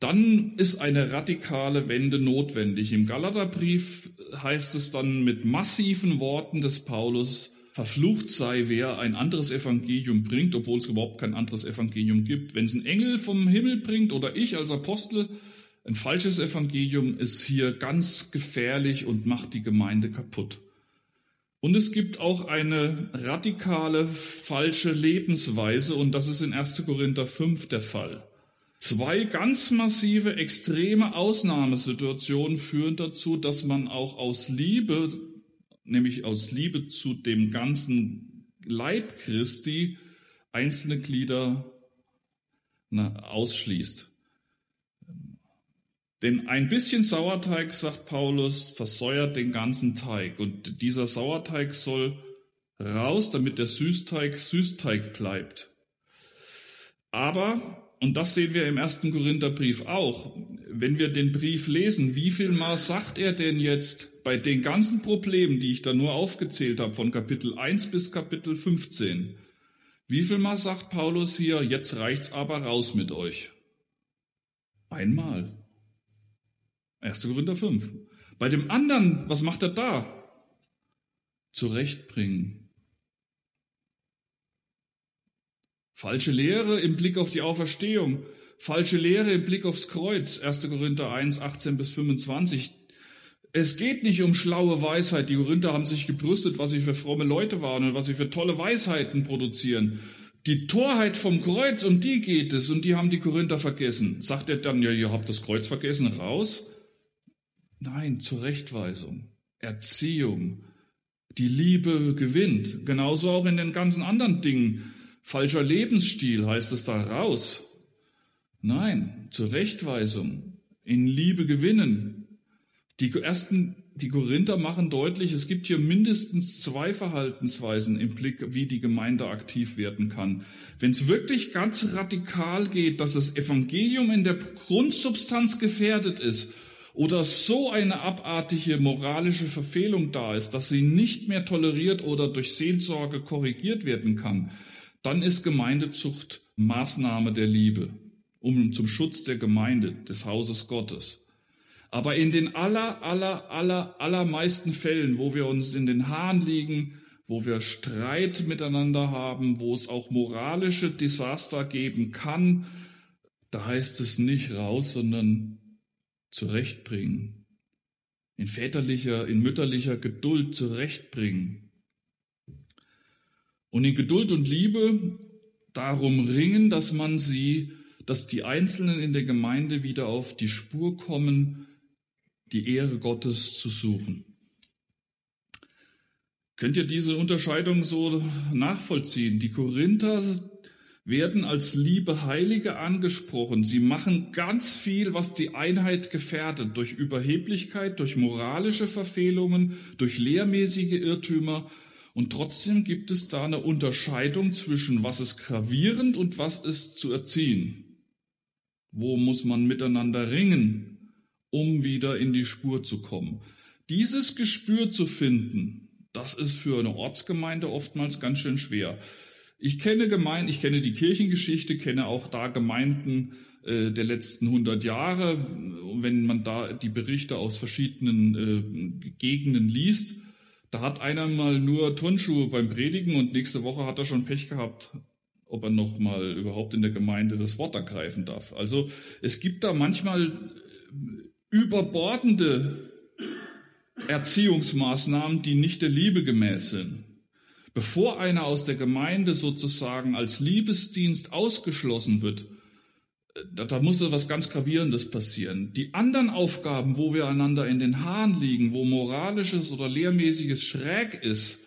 dann ist eine radikale Wende notwendig. Im Galaterbrief heißt es dann mit massiven Worten des Paulus, verflucht sei, wer ein anderes Evangelium bringt, obwohl es überhaupt kein anderes Evangelium gibt. Wenn es ein Engel vom Himmel bringt oder ich als Apostel, ein falsches Evangelium ist hier ganz gefährlich und macht die Gemeinde kaputt. Und es gibt auch eine radikale falsche Lebensweise und das ist in 1. Korinther 5 der Fall. Zwei ganz massive, extreme Ausnahmesituationen führen dazu, dass man auch aus Liebe, nämlich aus Liebe zu dem ganzen Leib Christi, einzelne Glieder na, ausschließt. Denn ein bisschen Sauerteig, sagt Paulus, versäuert den ganzen Teig. Und dieser Sauerteig soll raus, damit der Süßteig Süßteig bleibt. Aber und das sehen wir im ersten Korintherbrief auch. Wenn wir den Brief lesen, wie viel Mal sagt er denn jetzt bei den ganzen Problemen, die ich da nur aufgezählt habe, von Kapitel 1 bis Kapitel 15, wie viel Mal sagt Paulus hier, jetzt reicht's aber raus mit euch? Einmal. 1. Korinther 5. Bei dem anderen, was macht er da? Zurechtbringen. Falsche Lehre im Blick auf die Auferstehung. Falsche Lehre im Blick aufs Kreuz. 1. Korinther 1, 18 bis 25. Es geht nicht um schlaue Weisheit. Die Korinther haben sich gebrüstet, was sie für fromme Leute waren und was sie für tolle Weisheiten produzieren. Die Torheit vom Kreuz, um die geht es und die haben die Korinther vergessen. Sagt er dann, ja, ihr habt das Kreuz vergessen, raus? Nein, Zurechtweisung, Erziehung, die Liebe gewinnt. Genauso auch in den ganzen anderen Dingen. Falscher Lebensstil heißt es da raus. Nein, Zurechtweisung, in Liebe gewinnen. Die ersten, die Korinther machen deutlich, es gibt hier mindestens zwei Verhaltensweisen im Blick, wie die Gemeinde aktiv werden kann. Wenn es wirklich ganz radikal geht, dass das Evangelium in der Grundsubstanz gefährdet ist oder so eine abartige moralische Verfehlung da ist, dass sie nicht mehr toleriert oder durch Seelsorge korrigiert werden kann, dann ist Gemeindezucht Maßnahme der Liebe, um zum Schutz der Gemeinde, des Hauses Gottes. Aber in den aller, aller, aller, allermeisten Fällen, wo wir uns in den Haaren liegen, wo wir Streit miteinander haben, wo es auch moralische Desaster geben kann, da heißt es nicht raus, sondern zurechtbringen. In väterlicher, in mütterlicher Geduld zurechtbringen und in Geduld und Liebe darum ringen, dass man sie, dass die Einzelnen in der Gemeinde wieder auf die Spur kommen, die Ehre Gottes zu suchen. Könnt ihr diese Unterscheidung so nachvollziehen? Die Korinther werden als liebe Heilige angesprochen. Sie machen ganz viel, was die Einheit gefährdet, durch Überheblichkeit, durch moralische Verfehlungen, durch lehrmäßige Irrtümer und trotzdem gibt es da eine Unterscheidung zwischen was ist gravierend und was ist zu erziehen. Wo muss man miteinander ringen, um wieder in die Spur zu kommen? Dieses Gespür zu finden, das ist für eine Ortsgemeinde oftmals ganz schön schwer. Ich kenne Gemeinden, ich kenne die Kirchengeschichte, kenne auch da Gemeinden äh, der letzten 100 Jahre. Wenn man da die Berichte aus verschiedenen äh, Gegenden liest, da hat einer mal nur Turnschuhe beim Predigen und nächste Woche hat er schon Pech gehabt. ob er noch mal überhaupt in der Gemeinde das Wort ergreifen darf. Also es gibt da manchmal überbordende Erziehungsmaßnahmen, die nicht der Liebe gemäß sind. Bevor einer aus der Gemeinde sozusagen als Liebesdienst ausgeschlossen wird, da, da muss was ganz Gravierendes passieren. Die anderen Aufgaben, wo wir einander in den Haaren liegen, wo moralisches oder lehrmäßiges schräg ist,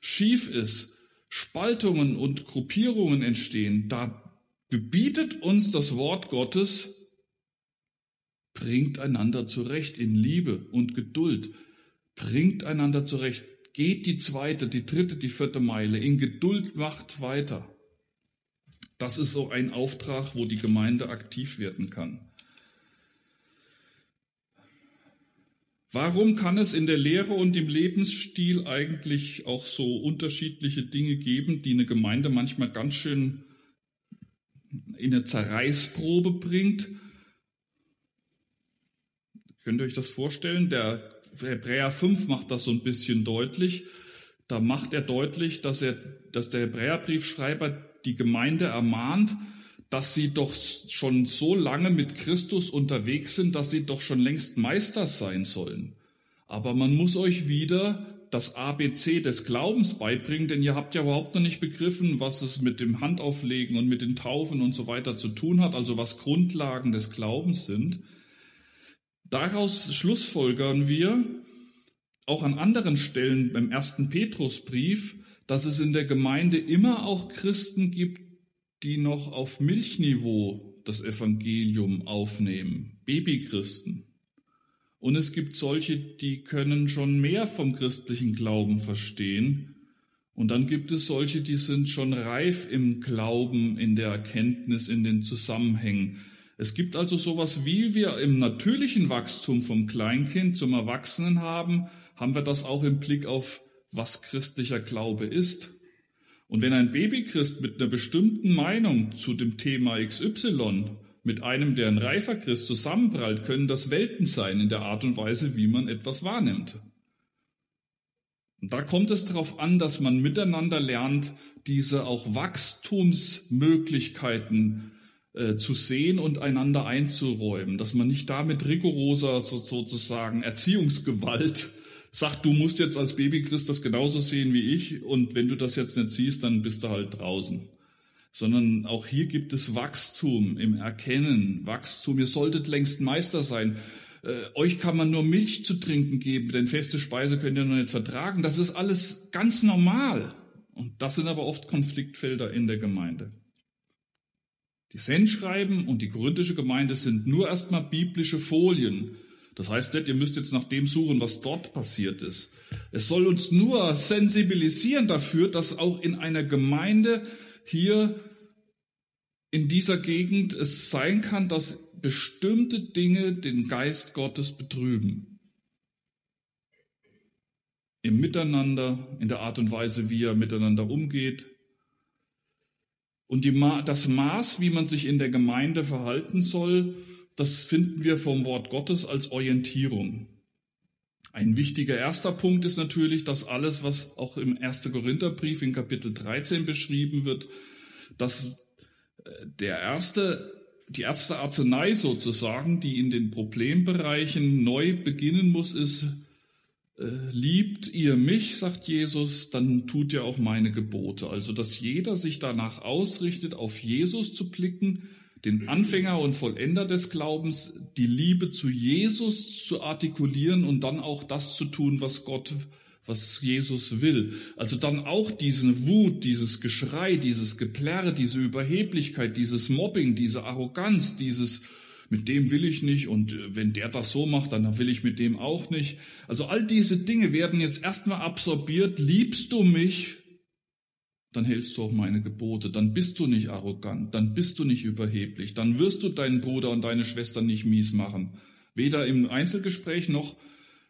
schief ist, Spaltungen und Gruppierungen entstehen, da gebietet uns das Wort Gottes, bringt einander zurecht in Liebe und Geduld, bringt einander zurecht, geht die zweite, die dritte, die vierte Meile, in Geduld macht weiter. Das ist so ein Auftrag, wo die Gemeinde aktiv werden kann. Warum kann es in der Lehre und im Lebensstil eigentlich auch so unterschiedliche Dinge geben, die eine Gemeinde manchmal ganz schön in eine Zerreißprobe bringt? Könnt ihr euch das vorstellen? Der Hebräer 5 macht das so ein bisschen deutlich. Da macht er deutlich, dass, er, dass der Hebräerbriefschreiber die Gemeinde ermahnt, dass sie doch schon so lange mit Christus unterwegs sind, dass sie doch schon längst Meister sein sollen. Aber man muss euch wieder das ABC des Glaubens beibringen, denn ihr habt ja überhaupt noch nicht begriffen, was es mit dem Handauflegen und mit den Taufen und so weiter zu tun hat, also was Grundlagen des Glaubens sind. Daraus schlussfolgern wir auch an anderen Stellen beim ersten Petrusbrief, dass es in der Gemeinde immer auch Christen gibt, die noch auf Milchniveau das Evangelium aufnehmen, Babychristen. Und es gibt solche, die können schon mehr vom christlichen Glauben verstehen. Und dann gibt es solche, die sind schon reif im Glauben, in der Erkenntnis, in den Zusammenhängen. Es gibt also sowas, wie wir im natürlichen Wachstum vom Kleinkind zum Erwachsenen haben, haben wir das auch im Blick auf was christlicher Glaube ist. Und wenn ein Babychrist mit einer bestimmten Meinung zu dem Thema XY mit einem, der ein reifer Christ zusammenprallt, können das Welten sein in der Art und Weise, wie man etwas wahrnimmt. Und da kommt es darauf an, dass man miteinander lernt, diese auch Wachstumsmöglichkeiten äh, zu sehen und einander einzuräumen, dass man nicht da mit rigoroser so, sozusagen Erziehungsgewalt sagt, du musst jetzt als Babychrist das genauso sehen wie ich und wenn du das jetzt nicht siehst, dann bist du halt draußen. Sondern auch hier gibt es Wachstum im Erkennen, Wachstum. Ihr solltet längst Meister sein. Äh, euch kann man nur Milch zu trinken geben, denn feste Speise könnt ihr noch nicht vertragen. Das ist alles ganz normal. Und das sind aber oft Konfliktfelder in der Gemeinde. Die Sendschreiben und die korinthische Gemeinde sind nur erstmal biblische Folien das heißt nicht, ihr müsst jetzt nach dem suchen, was dort passiert ist. Es soll uns nur sensibilisieren dafür, dass auch in einer Gemeinde hier in dieser Gegend es sein kann, dass bestimmte Dinge den Geist Gottes betrüben. Im Miteinander, in der Art und Weise, wie er miteinander umgeht. Und die, das Maß, wie man sich in der Gemeinde verhalten soll, das finden wir vom Wort Gottes als Orientierung. Ein wichtiger erster Punkt ist natürlich, dass alles, was auch im 1. Korintherbrief in Kapitel 13 beschrieben wird, dass äh, der erste, die erste Arznei sozusagen, die in den Problembereichen neu beginnen muss, ist, äh, liebt ihr mich, sagt Jesus, dann tut ihr auch meine Gebote. Also, dass jeder sich danach ausrichtet, auf Jesus zu blicken, den Anfänger und Vollender des Glaubens, die Liebe zu Jesus zu artikulieren und dann auch das zu tun, was Gott, was Jesus will. Also dann auch diesen Wut, dieses Geschrei, dieses Geplärre, diese Überheblichkeit, dieses Mobbing, diese Arroganz, dieses mit dem will ich nicht und wenn der das so macht, dann will ich mit dem auch nicht. Also all diese Dinge werden jetzt erstmal absorbiert. Liebst du mich? Dann hältst du auch meine Gebote, dann bist du nicht arrogant, dann bist du nicht überheblich, dann wirst du deinen Bruder und deine Schwester nicht mies machen, weder im Einzelgespräch noch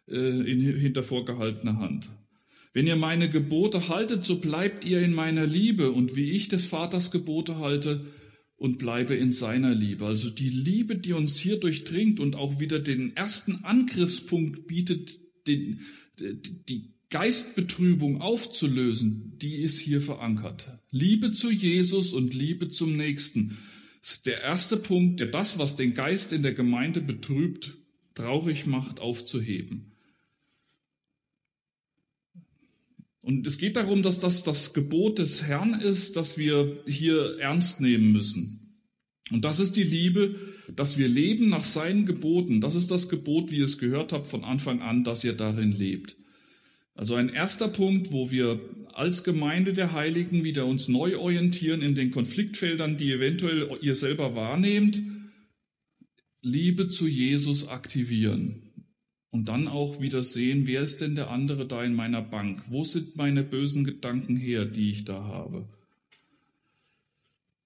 äh, in, hinter vorgehaltener Hand. Wenn ihr meine Gebote haltet, so bleibt ihr in meiner Liebe. Und wie ich des Vaters Gebote halte und bleibe in seiner Liebe. Also die Liebe, die uns hier durchdringt und auch wieder den ersten Angriffspunkt bietet, den, die, Geistbetrübung aufzulösen, die ist hier verankert. Liebe zu Jesus und Liebe zum Nächsten. Ist der erste Punkt, der das, was den Geist in der Gemeinde betrübt, traurig macht, aufzuheben. Und es geht darum, dass das das Gebot des Herrn ist, das wir hier ernst nehmen müssen. Und das ist die Liebe, dass wir leben nach seinen Geboten. Das ist das Gebot, wie ihr es gehört habt von Anfang an, dass ihr darin lebt. Also ein erster Punkt, wo wir als Gemeinde der Heiligen wieder uns neu orientieren in den Konfliktfeldern, die eventuell ihr selber wahrnehmt, Liebe zu Jesus aktivieren. Und dann auch wieder sehen, wer ist denn der andere da in meiner Bank? Wo sind meine bösen Gedanken her, die ich da habe?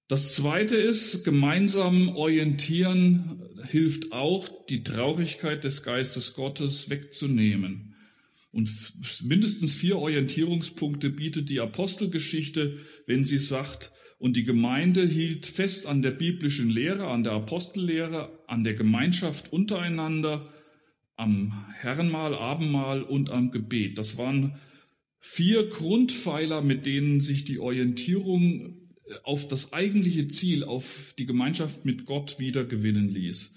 Das zweite ist, gemeinsam orientieren hilft auch, die Traurigkeit des Geistes Gottes wegzunehmen. Und mindestens vier Orientierungspunkte bietet die Apostelgeschichte, wenn sie sagt, und die Gemeinde hielt fest an der biblischen Lehre, an der Apostellehre, an der Gemeinschaft untereinander, am Herrenmahl, Abendmahl und am Gebet. Das waren vier Grundpfeiler, mit denen sich die Orientierung auf das eigentliche Ziel, auf die Gemeinschaft mit Gott wieder gewinnen ließ.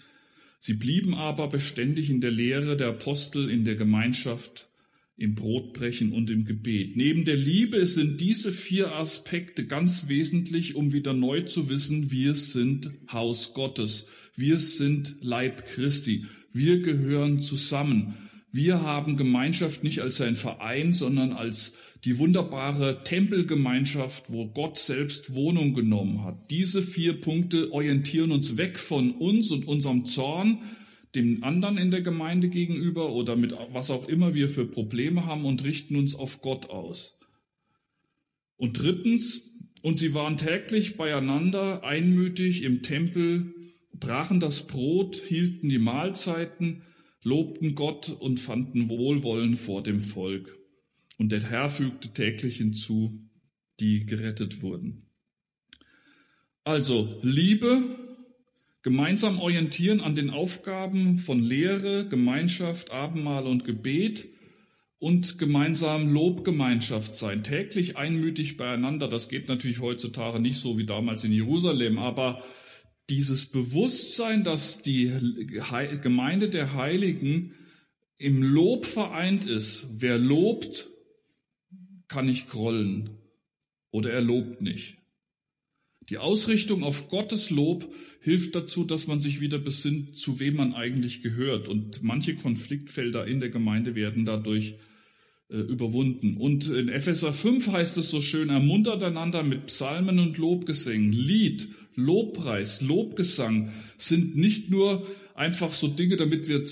Sie blieben aber beständig in der Lehre der Apostel, in der Gemeinschaft, im Brotbrechen und im Gebet. Neben der Liebe sind diese vier Aspekte ganz wesentlich, um wieder neu zu wissen, wir sind Haus Gottes, wir sind Leib Christi, wir gehören zusammen. Wir haben Gemeinschaft nicht als ein Verein, sondern als die wunderbare Tempelgemeinschaft, wo Gott selbst Wohnung genommen hat. Diese vier Punkte orientieren uns weg von uns und unserem Zorn, dem anderen in der Gemeinde gegenüber oder mit was auch immer wir für Probleme haben und richten uns auf Gott aus. Und drittens, und sie waren täglich beieinander, einmütig im Tempel, brachen das Brot, hielten die Mahlzeiten, lobten Gott und fanden Wohlwollen vor dem Volk. Und der Herr fügte täglich hinzu, die gerettet wurden. Also Liebe, gemeinsam orientieren an den Aufgaben von Lehre, Gemeinschaft, Abendmahl und Gebet und gemeinsam Lobgemeinschaft sein, täglich einmütig beieinander. Das geht natürlich heutzutage nicht so wie damals in Jerusalem, aber dieses Bewusstsein, dass die Gemeinde der Heiligen im Lob vereint ist. Wer lobt, kann nicht grollen oder er lobt nicht. Die Ausrichtung auf Gottes Lob hilft dazu, dass man sich wieder besinnt, zu wem man eigentlich gehört. Und manche Konfliktfelder in der Gemeinde werden dadurch äh, überwunden. Und in Epheser 5 heißt es so schön, ermuntert einander mit Psalmen und Lobgesängen. Lied, Lobpreis, Lobgesang sind nicht nur einfach so Dinge, damit wir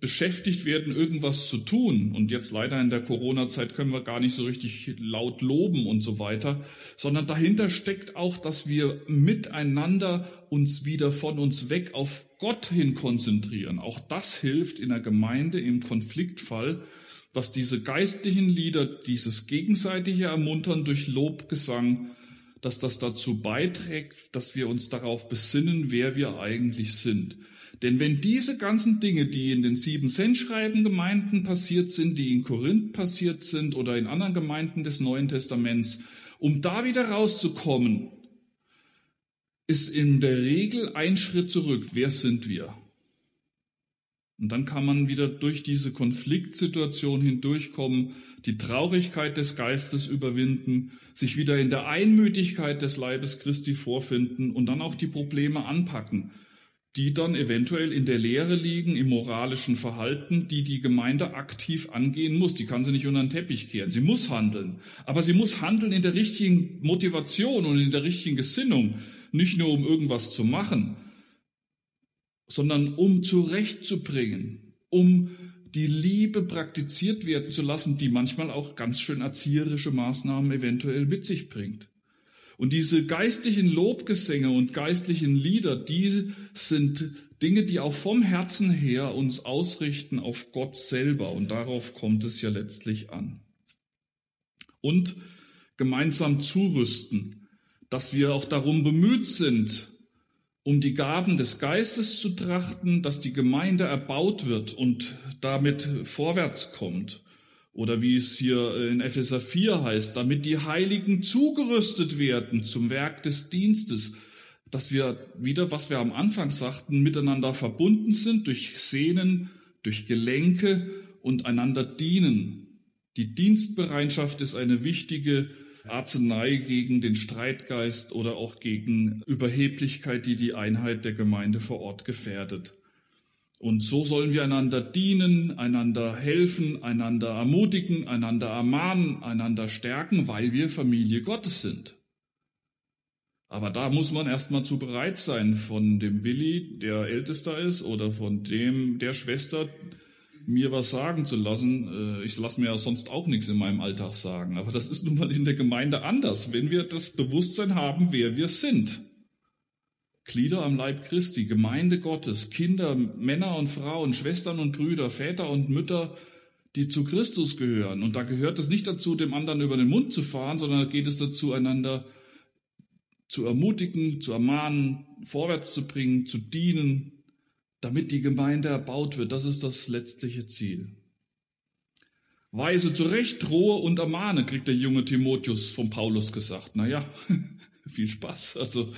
beschäftigt werden, irgendwas zu tun. Und jetzt leider in der Corona-Zeit können wir gar nicht so richtig laut loben und so weiter, sondern dahinter steckt auch, dass wir miteinander uns wieder von uns weg auf Gott hin konzentrieren. Auch das hilft in der Gemeinde im Konfliktfall, dass diese geistlichen Lieder, dieses gegenseitige Ermuntern durch Lobgesang, dass das dazu beiträgt, dass wir uns darauf besinnen, wer wir eigentlich sind. Denn wenn diese ganzen Dinge, die in den sieben Sendschreiben Gemeinden passiert sind, die in Korinth passiert sind oder in anderen Gemeinden des Neuen Testaments, um da wieder rauszukommen, ist in der Regel ein Schritt zurück. Wer sind wir? Und dann kann man wieder durch diese Konfliktsituation hindurchkommen, die Traurigkeit des Geistes überwinden, sich wieder in der Einmütigkeit des Leibes Christi vorfinden und dann auch die Probleme anpacken die dann eventuell in der Lehre liegen, im moralischen Verhalten, die die Gemeinde aktiv angehen muss. Die kann sie nicht unter den Teppich kehren. Sie muss handeln. Aber sie muss handeln in der richtigen Motivation und in der richtigen Gesinnung. Nicht nur um irgendwas zu machen, sondern um zurechtzubringen, um die Liebe praktiziert werden zu lassen, die manchmal auch ganz schön erzieherische Maßnahmen eventuell mit sich bringt. Und diese geistlichen Lobgesänge und geistlichen Lieder, die sind Dinge, die auch vom Herzen her uns ausrichten auf Gott selber. Und darauf kommt es ja letztlich an. Und gemeinsam zurüsten, dass wir auch darum bemüht sind, um die Gaben des Geistes zu trachten, dass die Gemeinde erbaut wird und damit vorwärts kommt Oder wie es hier in Epheser 4 heißt, damit die Heiligen zugerüstet werden zum Werk des Dienstes, dass wir wieder, was wir am Anfang sagten, miteinander verbunden sind durch Sehnen, durch Gelenke und einander dienen. Die Dienstbereitschaft ist eine wichtige Arznei gegen den Streitgeist oder auch gegen Überheblichkeit, die die Einheit der Gemeinde vor Ort gefährdet. Und so sollen wir einander dienen, einander helfen, einander ermutigen, einander ermahnen, einander stärken, weil wir Familie Gottes sind. Aber da muss man erstmal zu bereit sein, von dem Willi, der ältester ist, oder von dem, der Schwester, mir was sagen zu lassen. Äh, ich lasse mir ja sonst auch nichts in meinem Alltag sagen. Aber das ist nun mal in der Gemeinde anders, wenn wir das Bewusstsein haben, wer wir sind. Glieder am Leib Christi, Gemeinde Gottes, Kinder, Männer und Frauen, Schwestern und Brüder, Väter und Mütter, die zu Christus gehören. Und da gehört es nicht dazu, dem anderen über den Mund zu fahren, sondern da geht es dazu, einander zu ermutigen, zu ermahnen, vorwärts zu bringen, zu dienen, damit die Gemeinde erbaut wird. Das ist das letztliche Ziel. Weise zurecht, drohe und ermahne, kriegt der junge Timotheus von Paulus gesagt. Naja, [laughs] viel Spaß. Also,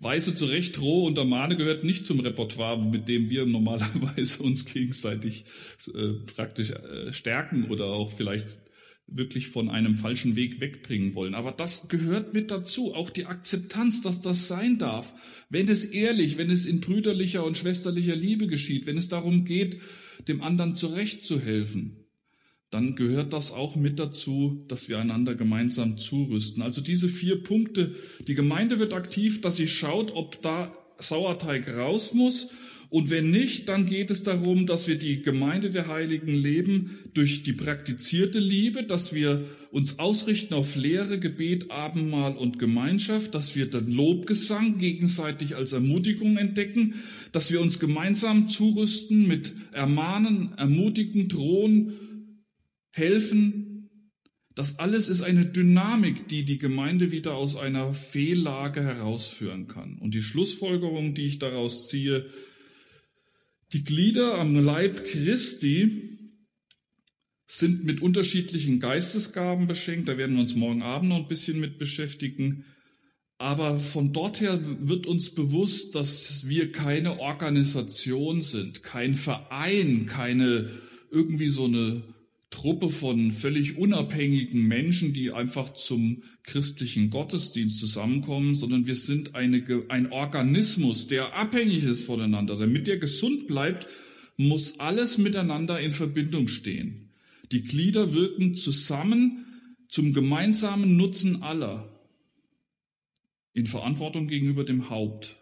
Weise zurecht, drohe und ermahne gehört nicht zum Repertoire, mit dem wir normalerweise uns gegenseitig äh, praktisch äh, stärken oder auch vielleicht wirklich von einem falschen Weg wegbringen wollen. Aber das gehört mit dazu, auch die Akzeptanz, dass das sein darf. Wenn es ehrlich, wenn es in brüderlicher und schwesterlicher Liebe geschieht, wenn es darum geht, dem anderen zurechtzuhelfen, dann gehört das auch mit dazu, dass wir einander gemeinsam zurüsten. Also diese vier Punkte. Die Gemeinde wird aktiv, dass sie schaut, ob da Sauerteig raus muss und wenn nicht, dann geht es darum, dass wir die Gemeinde der Heiligen leben durch die praktizierte Liebe, dass wir uns ausrichten auf Lehre, Gebet, Abendmahl und Gemeinschaft, dass wir den Lobgesang gegenseitig als Ermutigung entdecken, dass wir uns gemeinsam zurüsten mit Ermahnen, Ermutigen, Drohen, Helfen. Das alles ist eine Dynamik, die die Gemeinde wieder aus einer Fehllage herausführen kann. Und die Schlussfolgerung, die ich daraus ziehe, die Glieder am Leib Christi sind mit unterschiedlichen Geistesgaben beschenkt. Da werden wir uns morgen Abend noch ein bisschen mit beschäftigen. Aber von dort her wird uns bewusst, dass wir keine Organisation sind, kein Verein, keine irgendwie so eine Truppe von völlig unabhängigen Menschen, die einfach zum christlichen Gottesdienst zusammenkommen, sondern wir sind eine, ein Organismus, der abhängig ist voneinander. Damit der gesund bleibt, muss alles miteinander in Verbindung stehen. Die Glieder wirken zusammen zum gemeinsamen Nutzen aller in Verantwortung gegenüber dem Haupt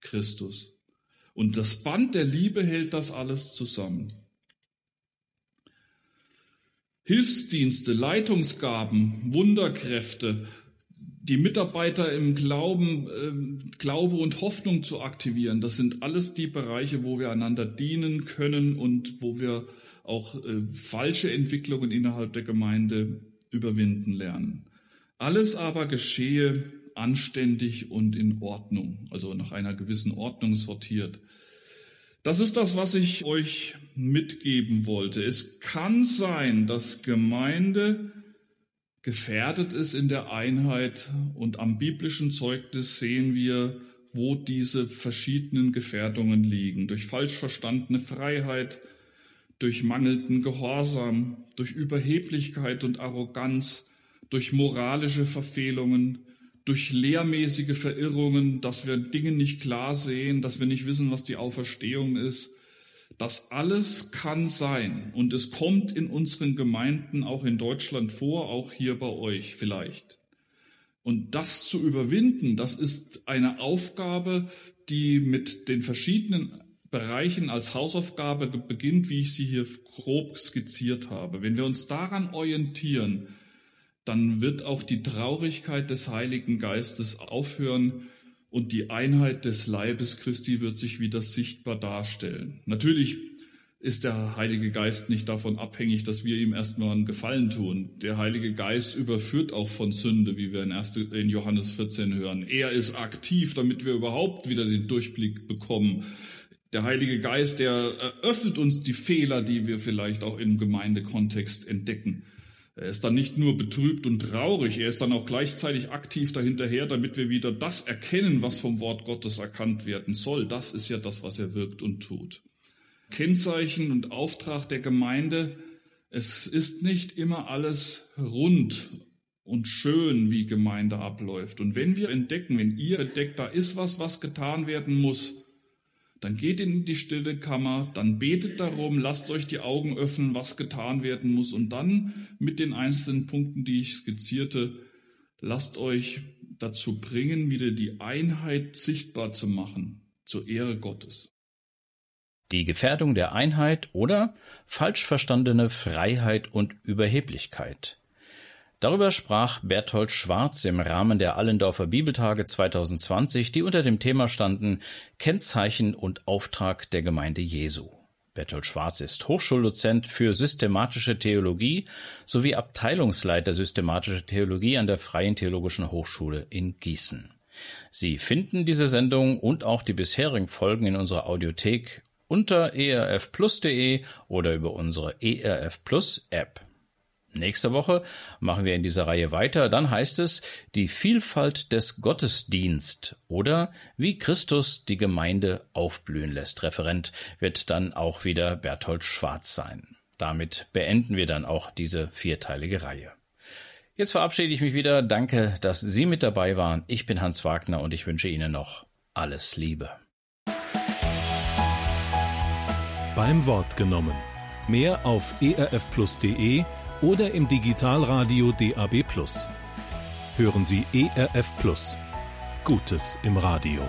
Christus. Und das Band der Liebe hält das alles zusammen. Hilfsdienste, Leitungsgaben, Wunderkräfte, die Mitarbeiter im Glauben, äh, Glaube und Hoffnung zu aktivieren. Das sind alles die Bereiche, wo wir einander dienen können und wo wir auch äh, falsche Entwicklungen innerhalb der Gemeinde überwinden lernen. Alles aber geschehe anständig und in Ordnung, also nach einer gewissen Ordnung sortiert. Das ist das, was ich euch mitgeben wollte. Es kann sein, dass Gemeinde gefährdet ist in der Einheit und am biblischen Zeugnis sehen wir, wo diese verschiedenen Gefährdungen liegen. Durch falsch verstandene Freiheit, durch mangelnden Gehorsam, durch Überheblichkeit und Arroganz, durch moralische Verfehlungen, durch lehrmäßige Verirrungen, dass wir Dinge nicht klar sehen, dass wir nicht wissen, was die Auferstehung ist. Das alles kann sein und es kommt in unseren Gemeinden auch in Deutschland vor, auch hier bei euch vielleicht. Und das zu überwinden, das ist eine Aufgabe, die mit den verschiedenen Bereichen als Hausaufgabe beginnt, wie ich sie hier grob skizziert habe. Wenn wir uns daran orientieren, dann wird auch die Traurigkeit des Heiligen Geistes aufhören und die Einheit des Leibes Christi wird sich wieder sichtbar darstellen. Natürlich ist der Heilige Geist nicht davon abhängig, dass wir ihm erstmal einen Gefallen tun. Der Heilige Geist überführt auch von Sünde, wie wir in, 1, in Johannes 14 hören. Er ist aktiv, damit wir überhaupt wieder den Durchblick bekommen. Der Heilige Geist, der eröffnet uns die Fehler, die wir vielleicht auch im Gemeindekontext entdecken. Er ist dann nicht nur betrübt und traurig, er ist dann auch gleichzeitig aktiv dahinterher, damit wir wieder das erkennen, was vom Wort Gottes erkannt werden soll. Das ist ja das, was er wirkt und tut. Kennzeichen und Auftrag der Gemeinde, es ist nicht immer alles rund und schön, wie Gemeinde abläuft. Und wenn wir entdecken, wenn ihr entdeckt, da ist was, was getan werden muss, dann geht in die stille Kammer, dann betet darum, lasst euch die Augen öffnen, was getan werden muss und dann mit den einzelnen Punkten, die ich skizzierte, lasst euch dazu bringen, wieder die Einheit sichtbar zu machen, zur Ehre Gottes. Die Gefährdung der Einheit oder falsch verstandene Freiheit und Überheblichkeit. Darüber sprach Berthold Schwarz im Rahmen der Allendorfer Bibeltage 2020, die unter dem Thema standen Kennzeichen und Auftrag der Gemeinde Jesu. Berthold Schwarz ist Hochschuldozent für systematische Theologie sowie Abteilungsleiter systematische Theologie an der Freien Theologischen Hochschule in Gießen. Sie finden diese Sendung und auch die bisherigen Folgen in unserer Audiothek unter erfplus.de oder über unsere ERF Plus App. Nächste Woche machen wir in dieser Reihe weiter. Dann heißt es die Vielfalt des Gottesdienst oder wie Christus die Gemeinde aufblühen lässt. Referent wird dann auch wieder Berthold Schwarz sein. Damit beenden wir dann auch diese vierteilige Reihe. Jetzt verabschiede ich mich wieder. Danke, dass Sie mit dabei waren. Ich bin Hans Wagner und ich wünsche Ihnen noch alles Liebe. Beim Wort genommen. Mehr auf erfplus.de oder im Digitalradio DAB+. Hören Sie ERF Plus. Gutes im Radio.